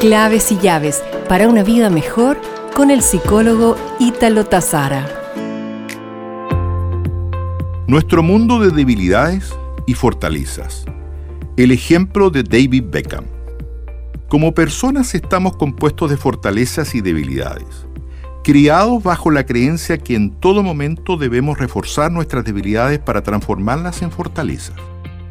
Claves y llaves para una vida mejor con el psicólogo Ítalo Tazara. Nuestro mundo de debilidades y fortalezas. El ejemplo de David Beckham. Como personas estamos compuestos de fortalezas y debilidades, criados bajo la creencia que en todo momento debemos reforzar nuestras debilidades para transformarlas en fortalezas.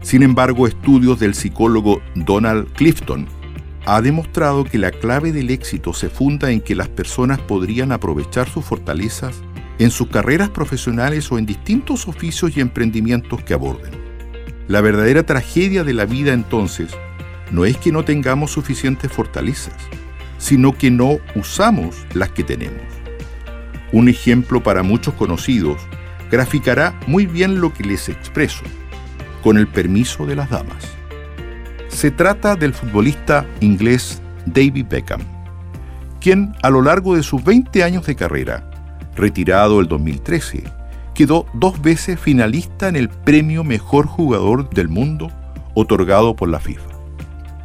Sin embargo, estudios del psicólogo Donald Clifton ha demostrado que la clave del éxito se funda en que las personas podrían aprovechar sus fortalezas en sus carreras profesionales o en distintos oficios y emprendimientos que aborden. La verdadera tragedia de la vida entonces no es que no tengamos suficientes fortalezas, sino que no usamos las que tenemos. Un ejemplo para muchos conocidos graficará muy bien lo que les expreso, con el permiso de las damas. Se trata del futbolista inglés David Beckham, quien a lo largo de sus 20 años de carrera, retirado el 2013, quedó dos veces finalista en el premio Mejor Jugador del Mundo otorgado por la FIFA.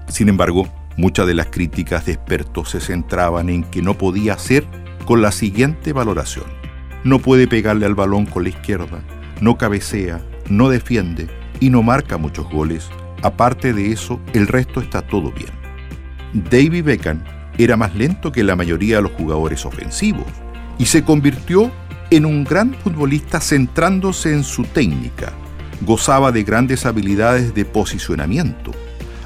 Sin embargo, muchas de las críticas de expertos se centraban en que no podía hacer con la siguiente valoración. No puede pegarle al balón con la izquierda, no cabecea, no defiende y no marca muchos goles. Aparte de eso, el resto está todo bien. David Beckham era más lento que la mayoría de los jugadores ofensivos y se convirtió en un gran futbolista centrándose en su técnica. Gozaba de grandes habilidades de posicionamiento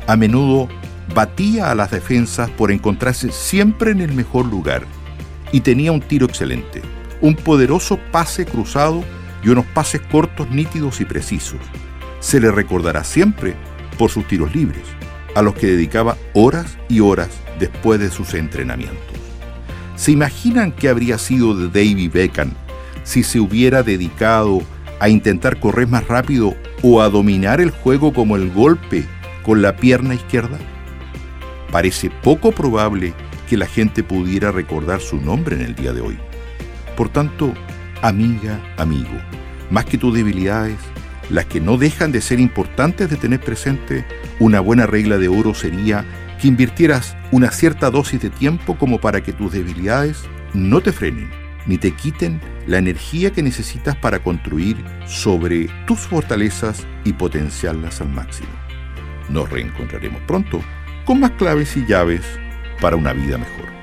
a menudo batía a las defensas por encontrarse siempre en el mejor lugar y tenía un tiro excelente, un poderoso pase cruzado y unos pases cortos, nítidos y precisos. Se le recordará siempre por sus tiros libres, a los que dedicaba horas y horas después de sus entrenamientos. ¿Se imaginan qué habría sido de David Beckham si se hubiera dedicado a intentar correr más rápido o a dominar el juego como el golpe con la pierna izquierda? Parece poco probable que la gente pudiera recordar su nombre en el día de hoy. Por tanto, amiga, amigo, más que tus debilidades, las que no dejan de ser importantes de tener presente, una buena regla de oro sería que invirtieras una cierta dosis de tiempo como para que tus debilidades no te frenen ni te quiten la energía que necesitas para construir sobre tus fortalezas y potenciarlas al máximo. Nos reencontraremos pronto con más claves y llaves para una vida mejor.